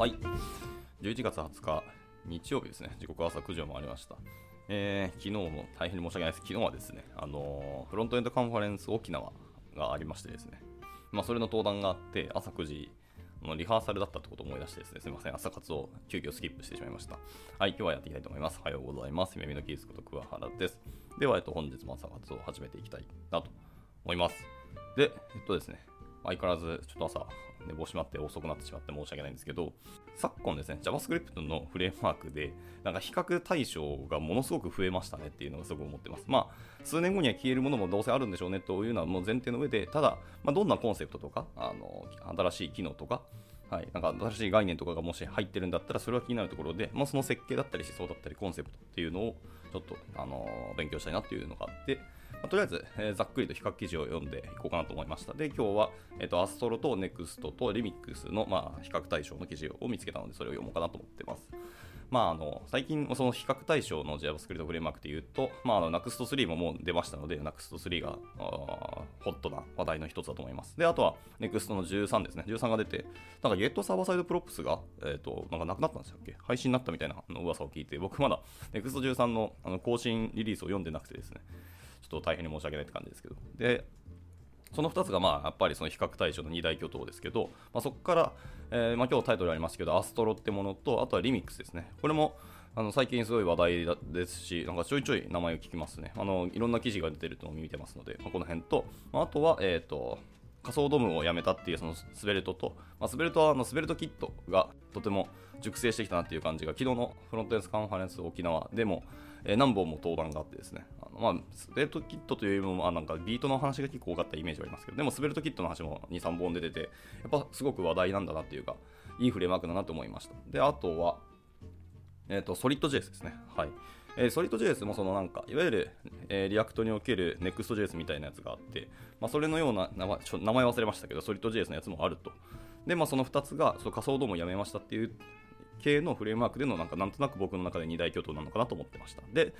はい。11月20日、日曜日ですね。時刻は朝9時を回りました。えー、昨日も大変に申し訳ないです。昨日はですね、あのーフロントエンドカンファレンス沖縄がありましてですね、まあ、それの登壇があって、朝9時のリハーサルだったってことを思い出してですね、すみません、朝活を急遽スキップしてしまいました。はい、今日はやっていきたいと思います。おはようございます。夢見のキースこと桑原です。では、えっと、本日も朝活を始めていきたいなと思います。で、えっとですね、相変わらずちょっと朝寝坊しまって遅くなってしまって申し訳ないんですけど、昨今ですね、JavaScript のフレームワークで、なんか比較対象がものすごく増えましたねっていうのがすごく思ってます。まあ、数年後には消えるものもどうせあるんでしょうねというのはもう前提の上で、ただ、まあ、どんなコンセプトとか、あの新しい機能とか、はい、なんか新しい概念とかがもし入ってるんだったら、それは気になるところで、まあ、その設計だったり思想だったりコンセプトっていうのをちょっと、あの勉強したいなっていうのがあって、まあとりあえず、えーざっくりと比較記事を読んでいこうかなと思いました。で、今日は、えっと Astro と Next とリミックスの、まあ、比較対象の記事を見つけたので、それを読もうかなと思ってます。まあ、あの最近、その比較対象の JavaScript フレームワークでいうと、まあ、あの Next3 ももう出ましたので、Next3 がホットな話題の一つだと思います。で、あとは Next の13ですね。13が出て、なんか Get サーバーサイドプロップスが、えっとなんかなくなったんですよっけ？廃止になったみたいな噂を聞いて、僕まだ Next13 のあの更新リリースを読んでなくてですね、と大変に申し訳ないって感じですけど。で、その2つがまあやっぱりその比較対象の2大巨頭ですけど、まあ、そこから、えーまあ、今日タイトルありますけど、アストロってものと、あとはリミックスですね。これもあの最近すごい話題ですし、なんかちょいちょい名前を聞きますね。あのいろんな記事が出てるのを見てますので、まあ、この辺と、まあ、あとは、えっ、と、仮想ドームをやめたっていうそのスベルトと、まあ、スベルトはあのスベルトキットがとても熟成してきたなっていう感じが、昨日のフロントエンドカンファレンス沖縄でも、えー何本も登壇があってですね、あのまあ、 SvelteKit というよりも、まあ、なんか Vite の話が結構多かったイメージはありますけど、でも SvelteKit の話も2、3本出てて、やっぱすごく話題なんだなっていうか、いいフレームワークだなと思いました。で、あとは、えっ、と、 Solid JS ですね。はい。えー、ソリッド JS もそのなんか、いわゆる、えー React における Next.js みたいなやつがあって、まあ、それのような名前ちょ名前忘れましたけど、ソリッド JS のやつもあると。で、まあ、その2つが、その仮想ドームをやめましたっていう系のフレームワークでの、なんか、なんとなく僕の中で二大巨頭なのかなと思ってました。で、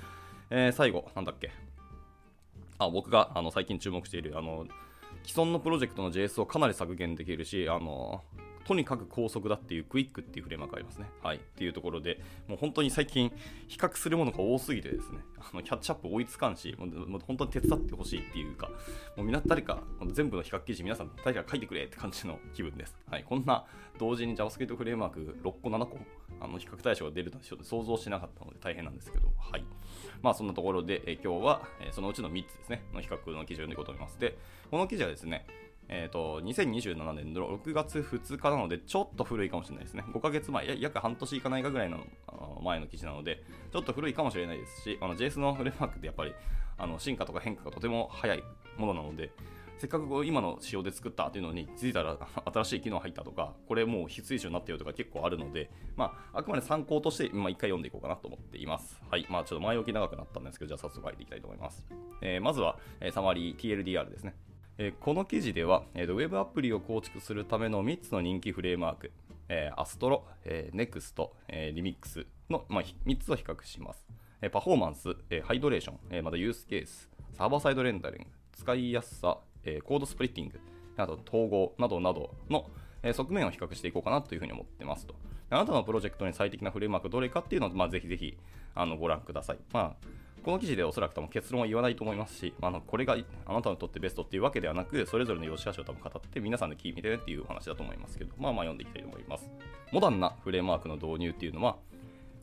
えー最後、なんだっけ。あ僕があの最近注目しているあの既存のプロジェクトの JS をかなり削減できるしあのとにかく高速だっていうクイックっていうフレームワークがありますね。はい。っていうところで、もう本当に最近比較するものが多すぎてですね、あのキャッチアップ追いつかんし、もうもう本当に手伝ってほしいっていうか、もうみんな誰か、全部の比較記事皆さん誰か書いてくれって感じの気分です。はい。こんな同時に JavaScript フレームワーク6個7個、あの比較対象が出るとは想像しなかったので大変なんですけど、はい。まあそんなところで、え今日は、えそのうちの3つですね、の比較の記事を読んでいこうと思います。で、この記事はですね、えー、と2027年の6月2日なので、ちょっと古いかもしれないですね。5ヶ月前、約半年いかないかぐらいの前の記事なので、ちょっと古いかもしれないですし、あの JS のフレームワークってやっぱりあの進化とか変化がとても早いものなので、せっかく今の仕様で作ったっていうのに気づいたら 新しい機能入ったとか、これもう必須以上になったよとか結構あるので、まあ、あくまで参考として、まあ、一回読んでいこうかなと思っています。はい。まあ、ちょっと前置き長くなったんですけど、じゃあ早速入っていきたいと思います。えーまずは、えーサマリー TLDR ですね。えこの記事では、えーとウェブアプリを構築するための3つの人気フレームワーク、えー、アストロ、えー、ネクスト、えー、リミックスの、まあ、3つを比較します。えパフォーマンス、えハイドレーション、えまたユースケース、サーバーサイドレンダリング、使いやすさ、えコードスプリッティング、あと統合などなどの、え側面を比較していこうかなというふうに思ってますと。あなたのプロジェクトに最適なフレームワークどれかっていうのを、まあ、ぜひぜひあのご覧ください。まあこの記事でおそらく多分結論は言わないと思いますし、あのこれがあなたにとってベストっていうわけではなく、それぞれの良し悪しを多分語って、皆さんで聞いてねっていう話だと思いますけど、まあまあ読んでいきたいと思います。モダンなフレームワークの導入っていうのは、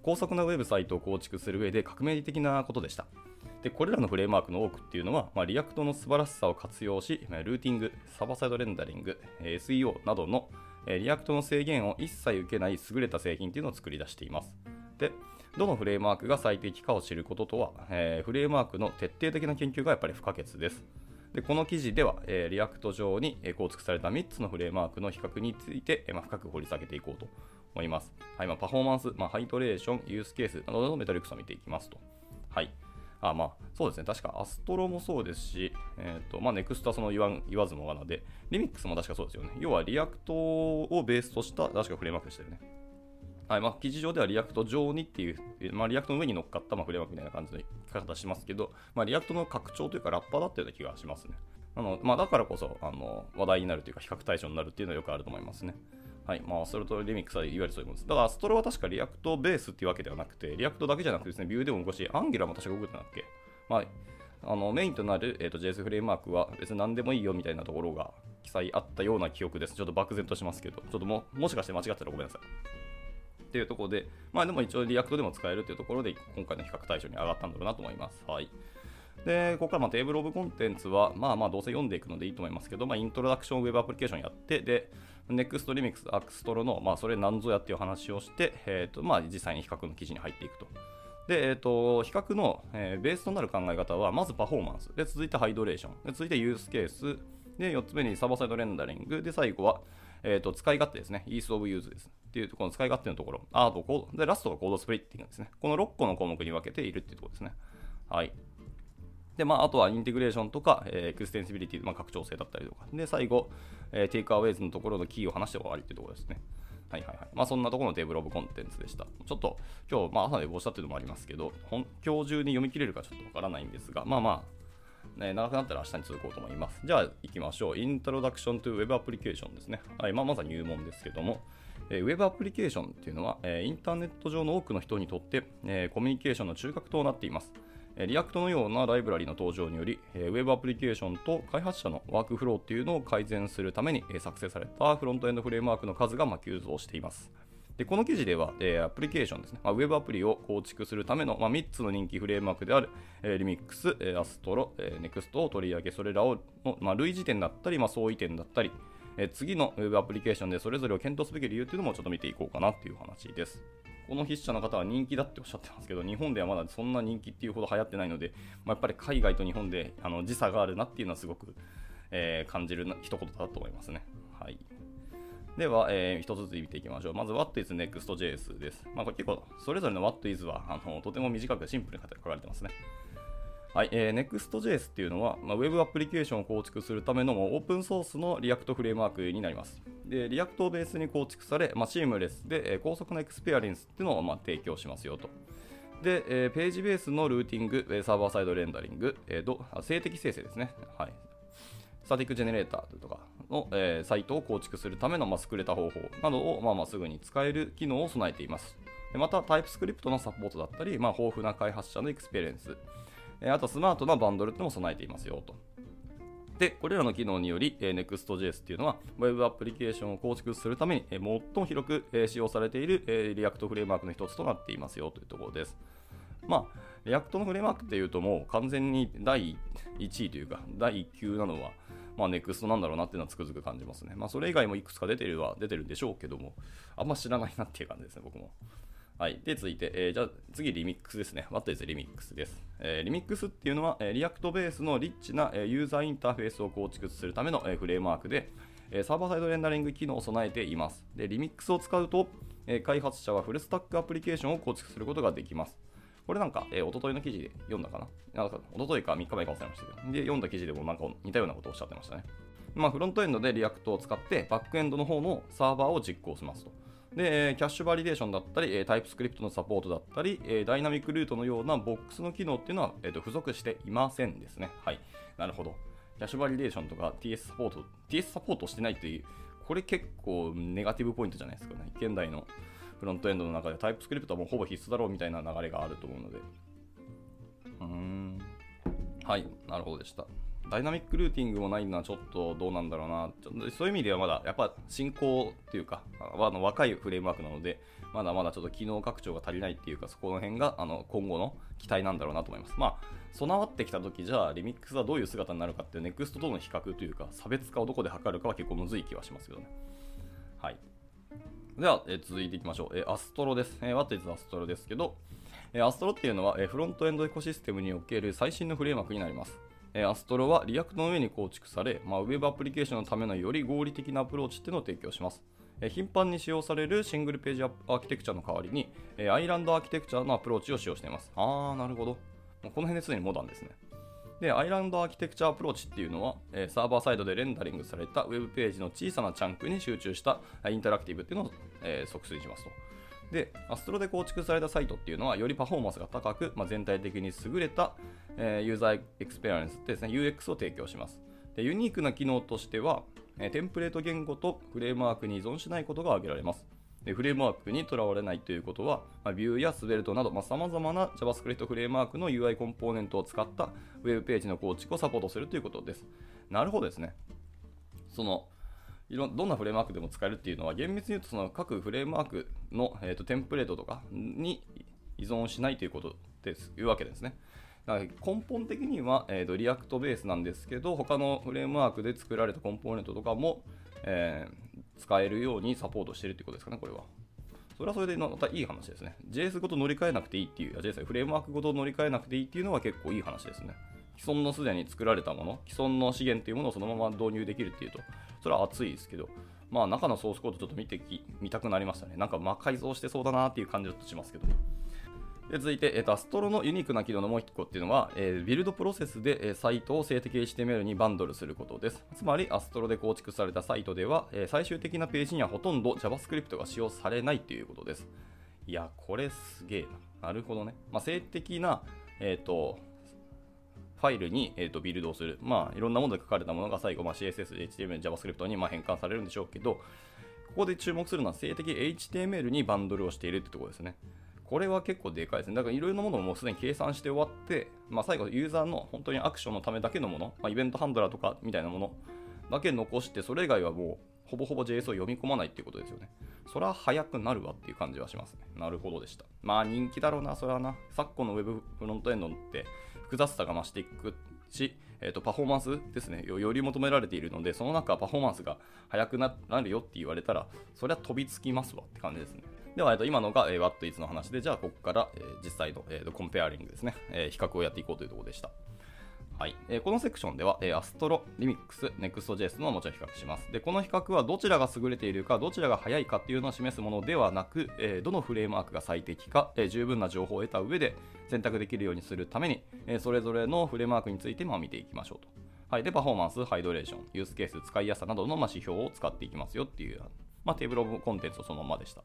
高速なウェブサイトを構築する上で革命的なことでした。でこれらのフレームワークの多くっていうのは、まあ、 React の素晴らしさを活用し、ルーティング、サーバーサイドレンダリング、SEO などの、 React の制限を一切受けない優れた製品っていうのを作り出しています。で、どのフレームワークが最適かを知ることとは、えーフレームワークの徹底的な研究がやっぱり不可欠です。でこの記事では、えー React 上に構築された3つのフレームワークの比較について、えーまあ、深く掘り下げていこうと思います。はいまあ、パフォーマンス、まあ、 hydration、ユースケースなどのメトリックスを見ていきますと。はい。あまあ、そうですね。確か Astro もそうですし、えっ、と、まあ、 Next はその言わ言わずもがなで、リミックスも確かそうですよね。要は React をベースとした、確かフレームワークでしたよね。はいまあ、記事上では React 上にっていう、まあ、 React の上に乗っかった、まあ、フレームワークみたいな感じの書き方しますけど、まあ、 React の拡張というかラッパーだったような気がしますね。あのまあ、だからこそあの話題になるというか比較対象になるっていうのはよくあると思いますね。はい。まあ、 Astro とリミックスはいわゆるそういうものです。だから、 Astro は確か React ベースっていうわけではなくて、 React だけじゃなくてですね、 Vue でも動くし、 Angular も確か動くんだっけまあ、あのメインとなる、えーと、JS フレームワークは別に何でもいいよみたいなところが記載あったような記憶です。ちょっと漠然としますけど、ちょっとももしかして間違ったらごめんなさい。っていうところで、まあでも一応 React でも使えるっていうところで、今回の比較対象に上がったんだろうなと思います。はい。で、ここからまあ table of contents は、まあまあどうせ読んでいくのでいいと思いますけど、まあ introduction web application やって、で、NEXT Remix Astro の、まあそれ何ぞやっていう話をして、えっ、ー、と、まあ実際に比較の記事に入っていくと。で、えーと、比較の、えー、ベースとなる考え方は、まずパフォーマンス、で続いて hydration、で続いてユースケース、で4つ目にサーバーサイドレンダリング、で最後は、えーと、使い勝手ですね、 ease of use です。っていうとこの使い勝手のところ、アート、コード、でラストが code splitting ですね。この6個の項目に分けているっていうところですね。はい。で、まあ、あとはインテグレーションとか、えー、 extensibility、まあ、拡張性だったりとか。で、最後、えー、 takeaways のところのキーを話して終わりっていうところですね。はいはいはい。まあそんなところの table of contents でした。ちょっと今日、まあ朝寝坊したっていうのもありますけど、今日中に読み切れるかちょっとわからないんですが、まあまあ、ね、長くなったら明日に続こうと思います。じゃあ行きましょう。 introduction to Web application ですね。はい、まあまずは入門ですけども、えー、Web アプリケーションっていうのは、え、インターネット上の多くの人にとって、え、コミュニケーションの中核となっています。 React のようなライブラリの登場により、ウェブアプリケーションと開発者のワークフローっていうのを改善するために作成されたフロントエンドフレームワークの数が急増しています。でこの記事では、え、アプリケーションですね、ま、ウェブアプリを構築するための、ま、3つの人気フレームワークである、え、リミックス、え、アストロ、えー、ネクストを取り上げ、それらをの、ま、類似点だったり、ま、相違点だったり、え、次のウェブアプリケーションでそれぞれを検討すべき理由というのもちょっと見ていこうかなっていう話です。この筆者の方は人気だっておっしゃってますけど、日本ではまだそんな人気っていうほど流行ってないので、まあ、やっぱり海外と日本であの時差があるなっていうのはすごく、えー、感じるな一言だと思いますね。はい。では、えー、一つずつ見ていきましょう。まず、What is Next.js です。まあ、これ結構、それぞれの What is はあのとても短くシンプルに書かれてますね。はい、えー、Next.js っていうのは、まあ、Web アプリケーションを構築するためのオープンソースの React フレームワークになります。で、 React をベースに構築され、まあ、シームレスで、えー、高速な experience っていうのを、まあ、提供しますよと。で、えー、ページベースのルーティング、サーバーサイドレンダリング、えー、静的生成ですね。はい。 static generator とかの、えー、サイトを構築するための、まあ、優れた方法などを、まあ、まあすぐに使える機能を備えています。でまた、 TypeScript のサポートだったり、まあ、豊富な開発者の experience、あとスマートなバンドルっても備えていますよと。で、これらの機能により、Next.js っていうのは、Web アプリケーションを構築するために、最も広く、使用されている、えー、 React フレームワークの一つとなっていますよというところです。まあ、 React のフレームワークっていうともう完全に第1位というか、第1級なのは、まあ、 Next なんだろうなっていうのはつくづく感じますね。まあ、それ以外もいくつか出てるは出てるんでしょうけども、あんま知らないなっていう感じですね、僕も。はい。で、続いて、えー、じゃあ次、リミックスですね。What is Remix です。えー、リミックスっていうのは、えー、 React ベースのリッチな、えー、ユーザーインターフェースを構築するための、えー、フレームワークで、えー、サーバーサイドレンダリング機能を備えています。で、リミックスを使うと、えー、開発者は full stack アプリケーションを構築することができます。これなんか、えー、一昨日の記事で読んだかな？なんか一昨日か3日前か忘れましたけど、で、読んだ記事でもなんか似たようなことをおっしゃってましたね。まあ、フロントエンドで React を使ってバックエンドの方のサーバーを実行しますと。で、 cache validation だったり、 TypeScript のサポートだったり、 dynamic route のようなボックスの機能っていうのは、えー、と付属していませんですね。はい。なるほど。 cache validation とか TS サポート、TS サポートしてないという、これ結構ネガティブポイントじゃないですかね。現代のフロントエンドの中でタイプスクリプトはもうほぼ必須だろうみたいな流れがあると思うので。うーん。はい。なるほどでした。ダイナミックルーティングもないのはちょっとどうなんだろうな。ちょそういう意味ではまだ、やっぱ進行っていうか、あの若いフレームワークなので、まだまだちょっと機能拡張が足りないっていうか、そこの辺があの今後の期待なんだろうなと思います。まあ、備わってきた時じゃあ、リミックスはどういう姿になるかっていう、ネクストとの比較というか、差別化をどこで測るかは結構むずい気はしますけどね。はい。では、え続いていきましょう。え Astro です。えー、What is Astro ですけど、え Astro っていうのは、えフロントエンドエコシステムにおける最新のフレームワークになります。え Astro は React の上に構築され、まあ、ウェブアプリケーションのためのより合理的なアプローチっていうのを提供します。え頻繁に使用される single page architecture の代わりに、え island architecture のアプローチを使用しています。あー、なるほど。この辺ですでにモダンですね。で、 island architecture approach っていうのは、えサーバーサイドでレンダリングされたウェブページの小さな chunk に集中したinteractive っていうのを、えー、促進しますと。で、 Astro で構築されたサイトっていうのは、よりパフォーマンスが高く、まあ、全体的に優れた、え、 user experience ですね、UX を提供します。でユニークな機能としては、えテンプレート言語とフレームワークに依存しないことが挙げられます。でフレームワークにとらわれないということは、まあ、 Vue や Svelte などさまざ、まな JavaScript フレームワークの UI コンポーネントを使ったウェブページの構築をサポートするということです。なるほどですね。そのいろどんなフレームワークでも使えるっていうのは厳密に言うとその各フレームワークの、えーと、テンプレートとかに依存しないということですいうわけですね。だから根本的には、えーと、 React ベースなんですけど他のフレームワークで作られたコンポーネントとかも、えー、使えるようにサポートしてるってことですかね、これは。それはそれでまたいい話ですね。JS ごと乗り換えなくていいっていう、JS フレームワークごと乗り換えなくていいっていうのは結構いい話ですね。既存のすでに作られたもの、既存の資源というものをそのまま導入できるっていうと、それは熱いですけど、まあ中のソースコードちょっと見てき、見たくなりましたね。なんか魔改造してそうだなっていう感じはしますけど。で続いて、えーと、アストロのユニークな機能のもう1個っていうのは、えー、ビルドプロセスで、えー、サイトを静的 HTML にバンドルすることです。つまり、アストロで構築されたサイトでは、えー、最終的なページにはほとんど JavaScript が使用されないということです。いや、これすげえな。なるほどね。まあ、静的な、えっ、と、ファイルに、えーと、ビルドをする。まあ、いろんなもので書かれたものが最後、まあ、CSS、HTML、JavaScript にま変換されるんでしょうけど、ここで注目するのは静的 HTML にバンドルをしているってところですね。これは結構でかいですね。だからいろいろなものをもうすでに計算して終わって、まあ、最後ユーザーの本当にアクションのためだけのもの、まあ、イベントハンドラーとかみたいなものだけ残して、それ以外はもうほぼほぼ JS を読み込まないっていうことですよね。それは早くなるわっていう感じはしますね。なるほどでした。まあ人気だろうな、それはな。昨今の Web フロントエンドって複雑さが増していくし、えーと、パフォーマンスですねより求められているのでその中パフォーマンスが速くなるよって言われたらそれは飛びつきますわって感じですね。では、えー、と今のが、えー、What is の話でじゃあここから、え、実際の、えーと、コンペアリングですね、え、比較をやっていこうというところでした。はいえー、このセクションでは、えー、アストロ、リミックス、Next.js のもちろん比較します。で、この比較はどちらが優れているか、どちらが速いかっていうのを示すものではなく、えー、どのフレームワークが最適か、え、十分な情報を得た上で選択できるようにするために、え、それぞれのフレームワークについてま見ていきましょうと。はい、で、パフォーマンス、 hydration、 use case、使いやすさなどのま指標を使っていきますよっていう、まあ、 table of contents をそのままでした。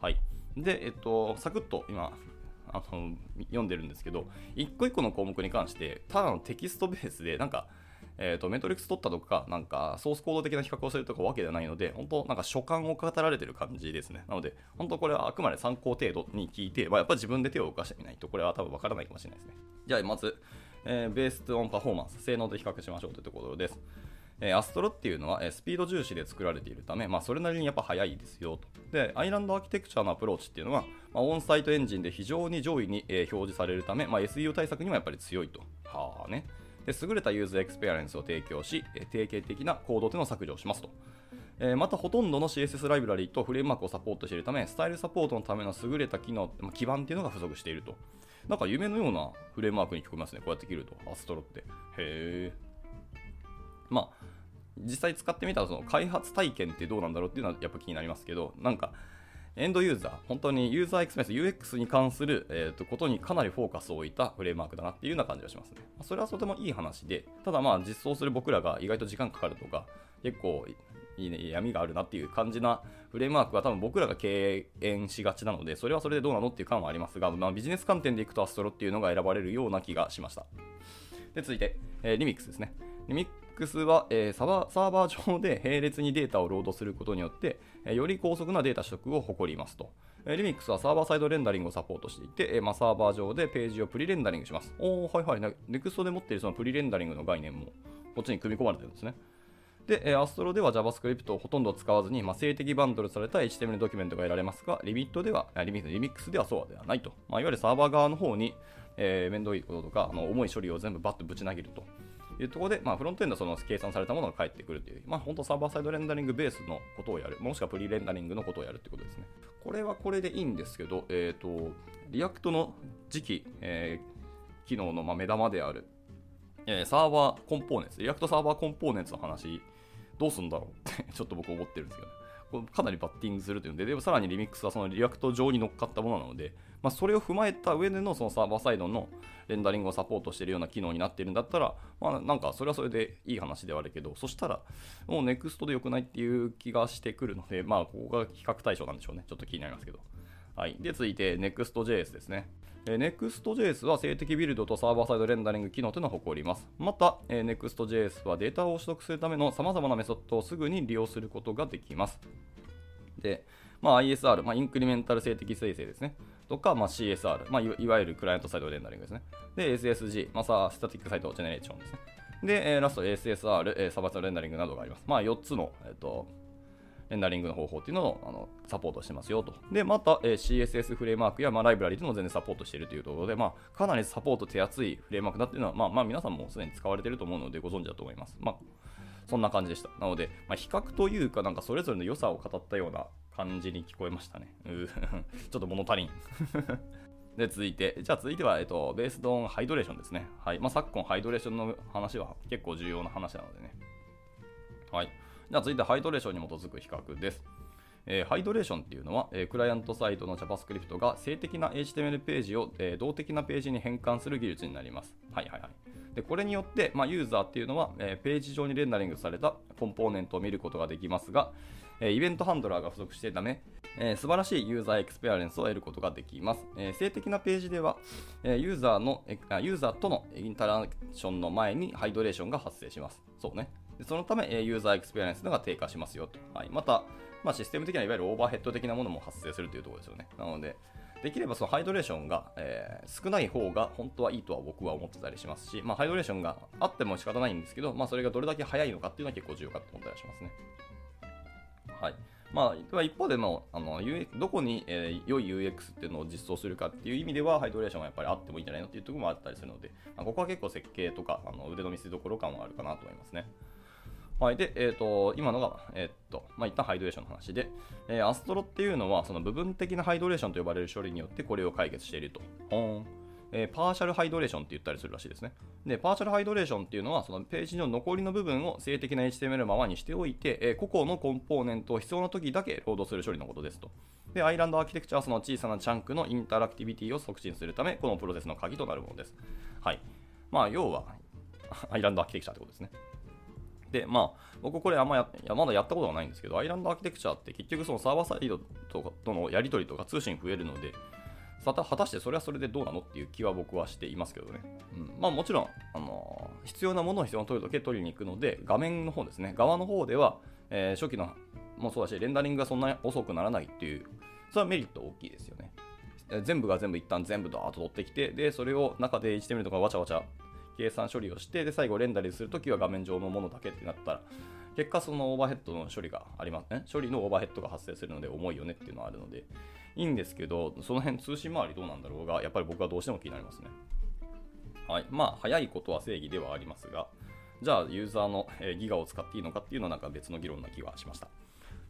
はい。で、えっと、サクッと今、あの読んでるんですけど、一個一個の項目に関して、ただのテキストベースで、なんか、えーと、 metrics 取ったとか、なんかソースコード的な比較をするとかわけではないので、本当、なんか所感を語られてる感じですね。なので、本当これはあくまで参考程度に聞いて、まあ、やっぱり自分で手を動かしてみないと、これは多分わからないかもしれないですね。じゃあ、まず、えー、 based on performance、性能で比較しましょうというところです。え Astro っていうのは、えスピード重視で作られているため、まあ、それなりにやっぱ速いですよと。で、 island architecture のアプローチっていうのは、まあ、オンサイトエンジンで非常に上位に、え表示されるため、まあ、SEO 対策にもやっぱり強いと。はあね。で優れた user experience を提供し、え定型的なコードというのを削除しますと。えまたほとんどの CSS ライブラリとフレームワークをサポートしているため、スタイルサポートのための優れた機能、ま、基盤っていうのが付属していると。なんか夢のようなフレームワークに聞こえますね。こうやって切ると。 Astro って。へえ。まあ、実際使ってみたらその開発体験ってどうなんだろうっていうのはやっぱ気になりますけど、なんか、 end user、本当にユーザーエクスペリエンス、UX に関する、えー、とことにかなりフォーカスを置いたフレームワークだなっていうような感じがしますね。それはとてもいい話で、ただまあ実装する僕らが意外と時間かかるとか、結構いいね、闇があるなっていう感じなフレームワークは多分僕らが敬遠しがちなので、それはそれでどうなのっていう感はありますが、まあ、ビジネス観点でいくと Astro っていうのが選ばれるような気がしました。で、続いて、えー、リミックスですね。リミッ X は、えー、サバサーバー上で並列にデータをロードすることによって、え、より高速なデータ取得を誇りますと。えー、Remix はサーバーサイドレンダリングをサポートしていて、えまあ、サーバー上でページをプリレンダリングします。おー、はいはい。Next で持っているそのプリレンダリングの概念もこっちに組み込まれてるんですね。で、えー、Astro では JavaScript をほとんど使わずに、まあ、静的バンドルされた HTML ドキュメントが得られますが、リミットでは、リミック Remix ではそうではないと。まあ、いわゆるサーバー側の方に、えー、面倒いこととか、あの重い処理を全部バッとぶち投げると。いうところで、まあ、フロントエンドはその計算されたものが返ってくるという、まあ、本当 server side rendering ベースのことをやる、もしくは pre-rendering のことをやるということですね。これはこれでいいんですけど、えっ、ー、と、 React の次期、えー、機能のま目玉である、えー、 server components、React Server Components の話、どうすんだろうってちょっと僕思ってるんですけど、ね、かなりバッティングするというので、でもさらにリミックスはその React 上に乗っかったものなので、まあ、それを踏まえた上でのそのサーバーサイドのレンダリングをサポートしているような機能になっているんだったら、まあ、なんかそれはそれでいい話ではあるけど、そしたらもうネクストで良くないっていう気がしてくるので、まあ、ここが比較対象なんでしょうね。ちょっと気になりますけど。はい、で続いて Next.js ですね。え Next.js は静的ビルドとサーバーサイドレンダリング機能というのを誇ります。また、え Next.js はデータを取得するための様々なメソッドをすぐに利用することができます。で、まあ、ISR、まあ、 incremental 静的生成ですね。とか、まあ、CSR、まあ、いわゆる client side rendering ですね。で、SSG、まあ、 static site generation ですね。で、えラスト SSR、え server side rendering などがあります。まあ、4つの、えっ、と、レンダリングの方法っていうのをあのサポートしてますよと。で、また、え CSS フレームワークや、まあ、ライブラリーも全然サポートしているというところで、まあ、かなりサポート手厚いフレームワークだっていうのは、まあ、まあ、皆さんもすでに使われていると思うのでご存知だと思います。まあ、そんな感じでした。なので、まあ、比較というか、なんかそれぞれの良さを語ったような感じに聞こえましたね。う ちょっと物足りん。で、続いて、じゃあ続いては、えっと、ベースドオンハイドレーションですね。はい。まあ、昨今ハイドレーションの話は結構重要な話なのでね。はい。じゃあ続いてハイドレーションに基づく比較です。えー、ハイドレーションっていうのは、えー、クライアントサイトの JavaScript が静的な HTML ページを、えー、動的なページに変換する技術になります。はいはいはい。でこれによって、まあ、ユーザーっていうのは、えページ上にレンダリングされたコンポーネントを見ることができますが、え event handler が不足しているため、えー、素晴らしい user experience を得ることができます。えー、静的なページでは、えー、ユーザーのユーザーとのインタラクションの前に hydration が発生します。そうね。でそのため、え user experience が低下しますよと。はい、また、まあ、システム的にはいわゆるオーバーヘッド的なものも発生するというところですよね。なので、できればそのハイドレーションが、えー、少ない方が本当はいいとは僕は思ってたりしますし、まあ、ハイドレーションがあっても仕方ないんですけど、まあ、それがどれだけ早いのかっていうのは結構重要かと思ったりしますね。はい。まあ、一方でもあのどこに、えー、良い UX っていうのを実装するかっていう意味ではハイドレーションはやっぱりあってもいいんじゃないのっていうところもあったりするので、まあ、ここは結構設計とかあの腕の見せ所感はあるかなと思いますね。はい。で、えっ、ー、と、今のが、えっ、ー、と、まあ、一旦ハイドレーションの話で、えー、 Astro っていうのは、その部分的な hydration と呼ばれる処理によってこれを解決していると。ほん。えー、 partial hydration って言ったりするらしいですね。で、 partial hydration っていうのは、そのページの残りの部分を静的な HTML のままにしておいて、えー、個々のコンポーネントを必要な時だけロードする処理のことですと。で、 island architecture はその小さな chunk の interactivity を促進するため、このプロセスの鍵となるものです。はい。まあ、要は、 island architecture ってことですね。で、まあ、僕これあんまやまだやったことがないんですけど、アイランドアーキテクチャって結局そのサーバーサイドととのやり取りとか通信増えるので、果たしてそれはそれでどうなのっていう気は僕はしていますけどね。うん、まあもちろん、あのー、必要なものを必要な取るとけ取りに行くので、画面の方ですね、側の方では、えー、初期のもそうだし、レンダリングがそんなに遅くならないっていう、それはメリット大きいですよね。全部が全部一旦全部ドーッと取ってきて、で、それを中で HTML とかわちゃわちゃ計算処理をして、で、最後レンダリングするときは画面上のものだけってなったら、結果そのオーバーヘッドの処理がありますね。処理のオーバーヘッドが発生するので重いよねっていうのはあるので、いいんですけど、その辺通信周りどうなんだろうが、やっぱり僕はどうしても気になりますね。はい。まあ、早いことは正義ではありますが、じゃあ、ユーザーのギガを使っていいのかっていうのはなんか別の議論な気はしました。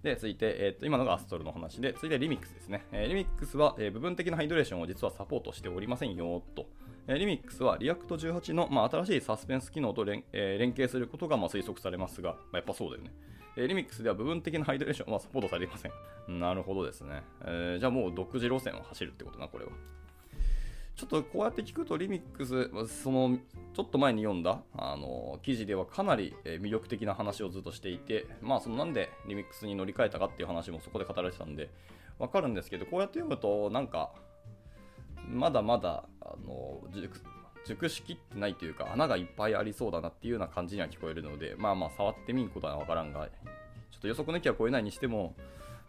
で、続いて、えー、と今のがアストルの話で、続いてリミックスですね。えー、リミックスは、えー、部分的なハイドレーションを実はサポートしておりませんよ、と。え、リミックスは React 18の、まあ、新しいサスペンス機能と連,、えー、連携することがまあ推測されますが、まあ、やっぱそうだよね。えー、リミックスでは部分的な hydration はサポートされていません。なるほどですね。えー、じゃあもう独自路線を走るってことな、これは。ちょっとこうやって聞くとリミックス、そのちょっと前に読んだあの記事ではかなり魅力的な話をずっとしていて、まあそのなんでリミックスに乗り換えたかっていう話もそこで語られてたんで、わかるんですけど、こうやって読むとなんか、まだまだあの熟しきってないというか、穴がいっぱいありそうだなっていうような感じには聞こえるので、まあまあ触ってみんことはわからんが、ちょっと予測の域は超えないにしても、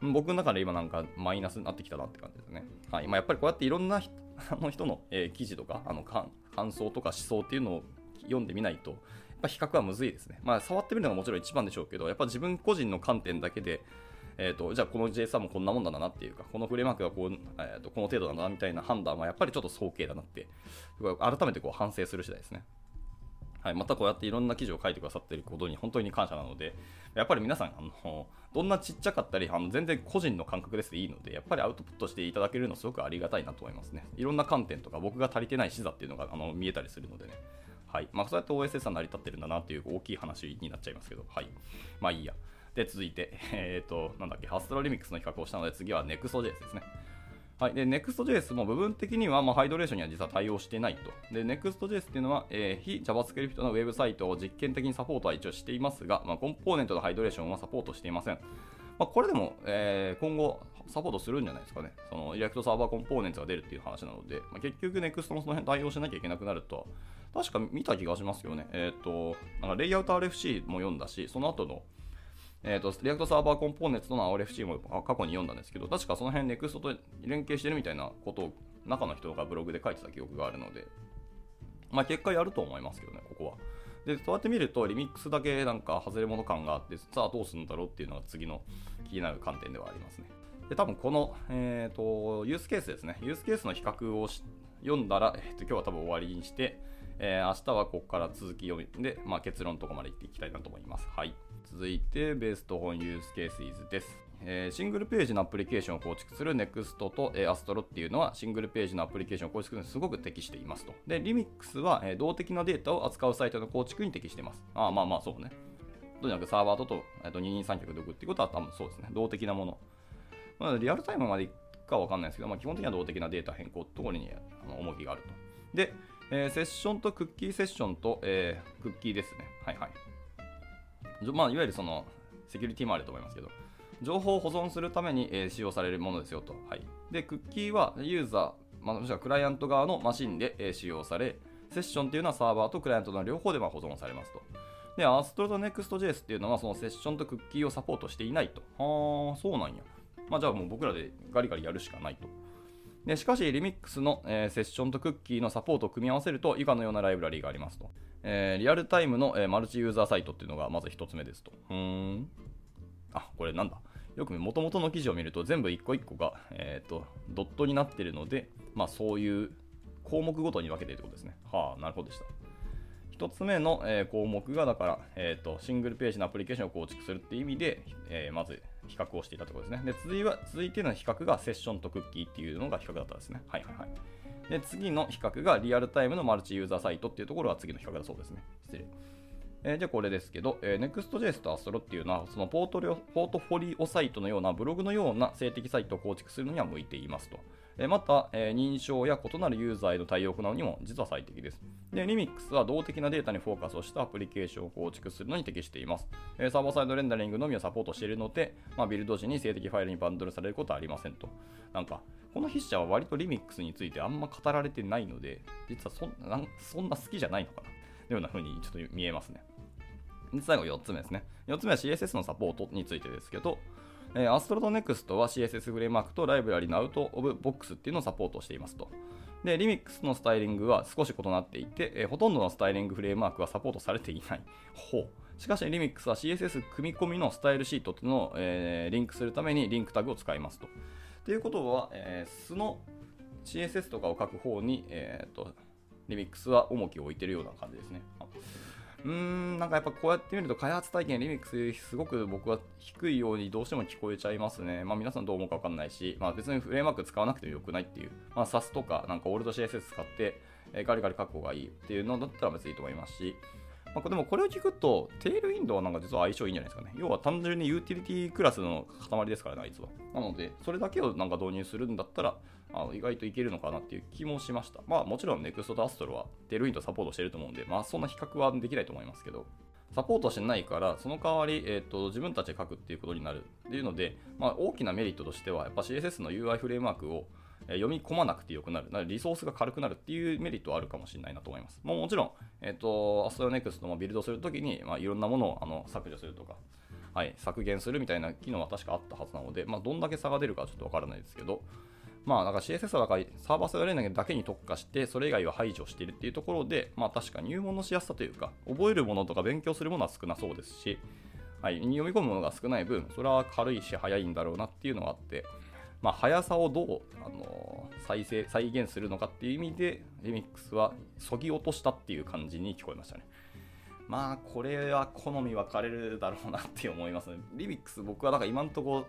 僕の中で今なんかマイナスになってきたなって感じですね。はい。まあ、やっぱりこうやっていろんなあの人の、えー、記事とか、あの感想とか思想っていうのを読んでみないと、やっぱ比較はむずいですね。まあ、触ってみるのがもちろん一番でしょうけど、やっぱ自分個人の観点だけで、えーと、じゃあこの JSON もこんなもんだなっていうか、このフレームワークがこう、えーと、この程度だなみたいな判断はやっぱりちょっと早計だなって、改めてこう反省する次第ですね。はい、またこうやっていろんな記事を書いてくださっていることに本当に感謝なので、やっぱり皆さん、あのどんなちっちゃかったり、あの全然個人の感覚ですでいいので、やっぱりアウトプットしていただけるのすごくありがたいなと思いますね。いろんな観点とか、僕が足りてない視座っていうのがあの見えたりするのでね。はいまあ、そうやって OSS は成り立ってるんだなっていう大きい話になっちゃいますけど、はい。まあいいや。で、続いて、えっ、ー、と、なんだっけ、 Astro Remix の比較をしたので、次は Next.js ですね。はい、で Next.js も部分的には、まあ、ハイドレーションには実は対応してないと。で、Next.js っていうのは、えー、非 JavaScript のウェブサイトを実験的にサポートは一応していますが、まあ、コンポーネントのハイドレーションはサポートしていません。まあ、これでも、えー、今後、サポートするんじゃないですかね。その React Server Components が出るっていう話なので、まあ、結局 NEXT もその辺対応しなきゃいけなくなるとは、確か見た気がしますよね。えっ、ー、と、なんかレイアウト RFC も読んだし、その後のえーと、 React Server Components との RFC も過去に読んだんですけど、確かその辺 NEXT と連携してるみたいなことを中の人がブログで書いてた記憶があるので、まあ結果やると思いますけどね、ここは。で、そうやって見ると、リミックスだけなんか外れ物感があって、さあどうするんだろうっていうのが次の気になる観点ではありますね。で、多分この、えーと、ユースケースですね。ユースケースの比較を読んだら、えーと、今日は多分終わりにして、えー、明日はここから続き読みで、まあ、結論とかまでいっていきたいなと思います。はい。続いて、ベースト本ユースケースイズです。え、シングルページのアプリケーションを構築する NEXT と、えー、Astro っていうのはシングルページのアプリケーションを構築するのにすごく適していますと。で、Remix は、え、動的なデータを扱うサイトの構築に適しています。あまあまあそうね。とにかくサーバーとと、えー、と二人三脚で置くっていうことは多分そうですね。動的なもの。まあ、リアルタイムまでいくかわかんないですけど、まあ、基本的には動的なデータ変更ってところに重きがあると。で、えー、セッションとクッキーセッションと、えー、クッキーですね。はいはい。まあ、いわゆるそのセキュリティもあると思いますけど、情報を保存するために、えー、使用されるものですよと。はい、で、クッキーはユーザー、まあ、もしくはクライアント側のマシンで、えー、使用され、セッションっていうのはサーバーとクライアントの両方でま保存されますと。で、アストロと Next.js っていうのはそのセッションとクッキーをサポートしていないと。はあ、そうなんや。まあ、じゃあもう僕らでガリガリやるしかないと。でしかし、リミックスの、えー、セッションとクッキーのサポートを組み合わせると以下のようなライブラリーがありますと。えー、リアルタイムの、えー、マルチユーザーサイトっていうのがまず1つ目ですと。うーん。あ、これなんだ。よくもともとの記事を見ると全部一個一個が、えーと、ドットになっているので、まあ、そういう項目ごとに分けているということですね。はあ、なるほどでした。1つ目の、えー、項目が、だから、えーと、シングルページのアプリケーションを構築するっていう意味で、えー、まず比較をしていたところですね。で続いは続いての比較がセッションとクッキーっていうのが比較だったんですね。はいはいはい。で次の比較がリアルタイムのマルチユーザーサイトっていうところが次の比較だそうですね。失礼。えー、じゃあこれですけど、えー、Next.js と Astro っていうのは、そのポートリオポートフォリオサイトのようなブログのような静的サイトを構築するのには向いていますと。えー、また、え認証や異なるユーザーへの対応を行うにも実は最適です。で、Remix は動的なデータにフォーカスをしたアプリケーションを構築するのに適しています。えサーバーサイドレンダリングのみをサポートしているので、まあ、ビルド時に静的ファイルにバンドルされることはありませんと。なんか、この筆者は割と Remix についてあんま語られてないので、実はそんなそんな好きじゃないのかな。というような風にちょっと見えますね。最後4つ目ですね。4つ目は CSS のサポートについてですけど、えー、 Astro と Next は CSS フレームワークとライブラリの out of box っていうのをサポートしていますと。で、リミックスのスタイリングは少し異なっていて、えー、ほとんどのスタイリングフレームワークはサポートされていない。ほう。しかし、リミックスは CSS 組み込みのスタイルシートっていうのを、えー、リンクするためにリンクタグを使いますと。ということは、えー、素の CSS とかを書く方に、えーと、リミックスは重きを置いているような感じですね。うーん、なんかやっぱこうやって見ると開発体験リミックスすごく僕は低いようにどうしても聞こえちゃいますね。まあ皆さんどう思うかわかんないし、まあ別にフレームワーク使わなくてもよくないっていう、まあ SAS とかなんかオールド CSS 使って、えガリガリ書く方がいいっていうのだったら別にいいと思いますし、まあ、でもこれを聞くと、テールウィンドウはなんか実は相性いいんじゃないですかね。要は単純にユーティリティクラスの塊ですからね、あいつは。なので、それだけをなんか導入するんだったら、あの意外といけるのかなっていう気もしました。まあもちろん NEXT と Astro はテールウィンドウサポートしてると思うんで、まあそんな比較はできないと思いますけど、サポートしてないから、その代わり、えーと、自分たちで書くっていうことになるっていうので、まあ、大きなメリットとしては、やっぱ CSS の UI フレームワークを読み込まなくてよくなる。なリソースが軽くなるっていうメリットはあるかもしれないなと思います。ももちろん、えっ、ー、と、AstroNext のビルドするときに、まあ、いろんなものをあの削除するとか、はい、削減するみたいな機能は確かあったはずなので、まあ、どんだけ差が出るかちょっとわからないですけど、まあ、なんか CSS はサーバーサイドレンダリングだけに特化して、それ以外は排除しているっていうところで、まあ確か入門のしやすさというか、覚えるものとか勉強するものは少なそうですし、はい、読み込むものが少ない分、それは軽いし早いんだろうなっていうのがあって、まあ、速さをどう、あのー、再生、再現するのかっていう意味で、リミックスはそぎ落としたっていう感じに聞こえましたね。まあ、これは好み分かれるだろうなって思いますね。リミックス僕はなんか今んとこ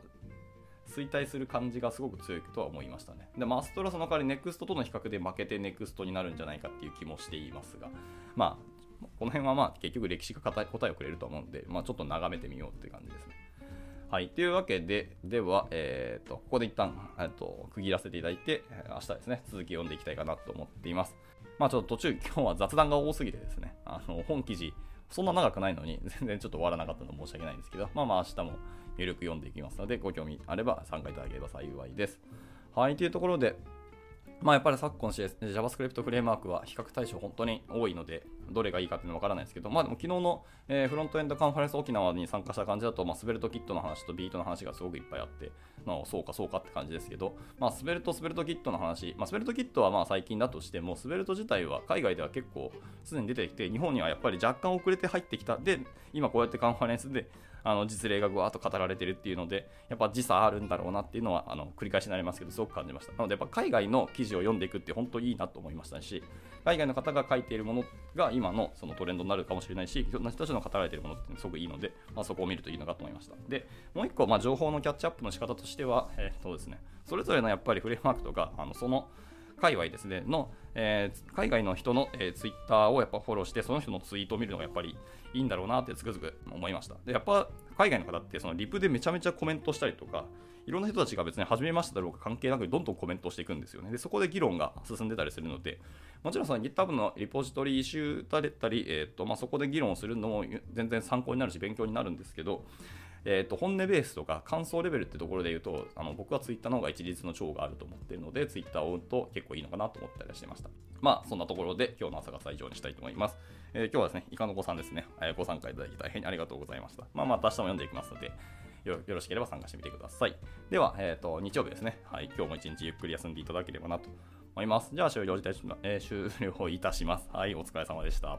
衰退する感じがすごく強いとは思いましたね。で、マストラその代わりネクストとの比較で負けてネクストになるんじゃないかっていう気もしていますが、まあ、この辺はまあ結局歴史が答えをくれると思うんで、まあ、ちょっと眺めてみようっていう感じですね。はい。というわけで、では、え、ー、と、ここで一旦、えっと、区切らせていただいて、明日ですね、続き読んでいきたいかなと思っています。まあちょっと途中、今日は雑談が多すぎてですね、あの、本記事そんな長くないのに、全然ちょっと終わらなかったの申し訳ないんですけど、まあまあ明日も有力読んでいきますので、ご興味あれば参加いただければ幸いです。はい、というところで、まあやっぱり昨今 CS JavaScript フレームワークは比較対象本当に多いので、どれがいいかっていうのは分からないですけど、まあでも昨日の、えー、フロントエンドカンファレンス沖縄に参加した感じだと、まあ、スベルトキットの話とビートの話がすごくいっぱいあって、まあ、そうかそうかって感じですけど、まあ、スベルト、スベルトキットの話、まあ、スベルトキットはまあ最近だとしても、スベルト自体は海外では結構すでに出てきて、日本にはやっぱり若干遅れて入ってきた。で、今こうやってカンファレンスであの実例がぐわーっと語られてるっていうので、やっぱ時差あるんだろうなっていうのはあの繰り返しになりますけど、すごく感じました。なので、やっぱ海外の記事を読んでいくって本当いいなと思いましたし、海外の方が書いているものが今のそのトレンドになるかもしれないし、いろんな人たちの語られているものってすごくいいので、まあ、そこを見るといいのかと思いました。で、もう一個、まあ、情報のキャッチアップの仕方としては、えー、っとですね、それぞれのやっぱりフレームワークとか、あのその界隈ですね、の、えー、海外の人の、えー、ツイッターをやっぱフォローして、その人のツイートを見るのがやっぱりいいんだろうなってつくづく思いました。で、やっぱ海外の方ってそのリプでめちゃめちゃコメントしたりとか、いろんな人たちが別に初めましてだろうか関係なくどんどんコメントしていくんですよね。で、そこで議論が進んでたりするので、もちろんその GitHub のリポジトリイシューだったり、えーとまあ、そこで議論をするのも全然参考になるし勉強になるんですけど、えーと、本音ベースとか感想レベルってところで言うとあの僕は Twitter の方が一律の長があると思っているので Twitter を追うと結構いいのかなと思ったりしてました。まあそんなところで今日の朝が以上にしたいと思います、えー、今日はですねイカの子さんですね、え、ご参加いただき大変ありがとうございました。まあまた明日も読んでいきますのでよろしければ参加してみてください。では、えーと、日曜日ですね、はい、今日も一日ゆっくり休んでいただければなと思います。じゃあ終了いたし,、えー、終了いたします。はいお疲れ様でした。